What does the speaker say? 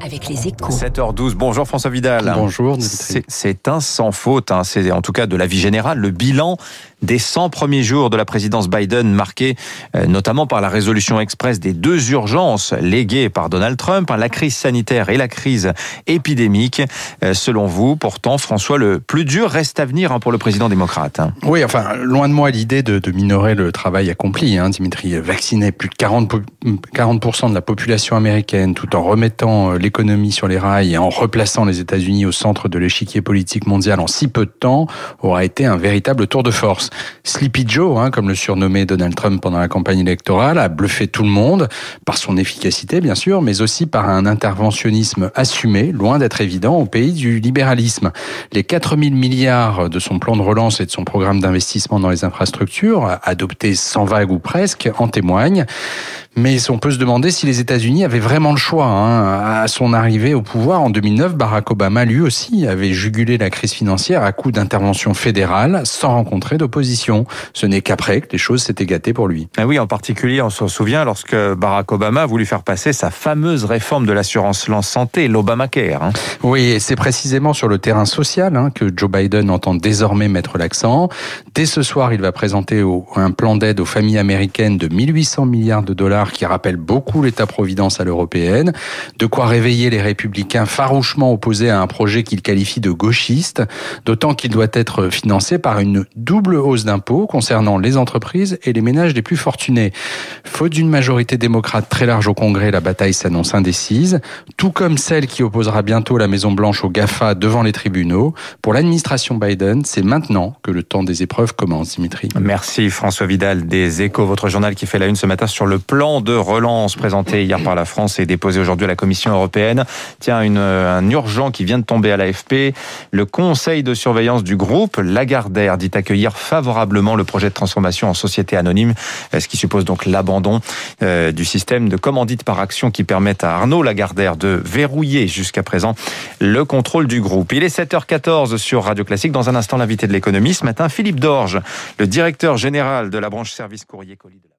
avec les échos. 7h12, bonjour François Vidal. Bonjour. C'est un sans faute, hein. c'est en tout cas de la vie générale, le bilan des 100 premiers jours de la présidence Biden marqué euh, notamment par la résolution express des deux urgences léguées par Donald Trump, hein, la crise sanitaire et la crise épidémique. Euh, selon vous, pourtant, François, le plus dur reste à venir hein, pour le président démocrate. Hein. Oui, enfin, loin de moi l'idée de, minorer le travail accompli. Dimitri, vacciner plus de 40%, 40 de la population américaine tout en remettant euh, l'économie sur les rails et en replaçant les États-Unis au centre de l'échiquier politique mondial en si peu de temps aura été un véritable tour de force. Sleepy Joe, hein, comme le surnommait Donald Trump pendant la campagne électorale, a bluffé tout le monde par son efficacité, bien sûr, mais aussi par un interventionnisme assumé, loin d'être évident, au pays du libéralisme. Les 4000 milliards de son plan de relance et de son programme d'investissement dans les infrastructures, adoptés sans vague ou presque, en témoignent. Mais on peut se demander si les États-Unis avaient vraiment le choix. Hein. À son arrivée au pouvoir en 2009, Barack Obama, lui aussi, avait jugulé la crise financière à coup d'intervention fédérale sans rencontrer d'opposition. Ce n'est qu'après que les choses s'étaient gâtées pour lui. Ah oui, en particulier, on se souvient lorsque Barack Obama a voulu faire passer sa fameuse réforme de l'assurance santé, l'Obamacare. Hein. Oui, et c'est précisément sur le terrain social hein, que Joe Biden entend désormais mettre l'accent. Dès ce soir, il va présenter un plan d'aide aux familles américaines de 1800 milliards de dollars qui rappelle beaucoup l'État-providence à l'européenne, de quoi réveiller les républicains farouchement opposés à un projet qu'il qualifie de gauchiste, d'autant qu'il doit être financé par une double hausse d'impôts concernant les entreprises et les ménages les plus fortunés. Faute d'une majorité démocrate très large au Congrès, la bataille s'annonce indécise, tout comme celle qui opposera bientôt la Maison-Blanche au GAFA devant les tribunaux. Pour l'administration Biden, c'est maintenant que le temps des épreuves commence, Dimitri. Merci François Vidal des Échos, votre journal qui fait la une ce matin sur le de relance présenté hier par la France et déposé aujourd'hui à la Commission européenne. Tiens, un urgent qui vient de tomber à l'AFP. Le conseil de surveillance du groupe Lagardère dit accueillir favorablement le projet de transformation en société anonyme, ce qui suppose donc l'abandon euh, du système de commandite par action qui permet à Arnaud Lagardère de verrouiller jusqu'à présent le contrôle du groupe. Il est 7h14 sur Radio Classique. Dans un instant, l'invité de l'économie ce matin, Philippe Dorge, le directeur général de la branche service courrier colis de la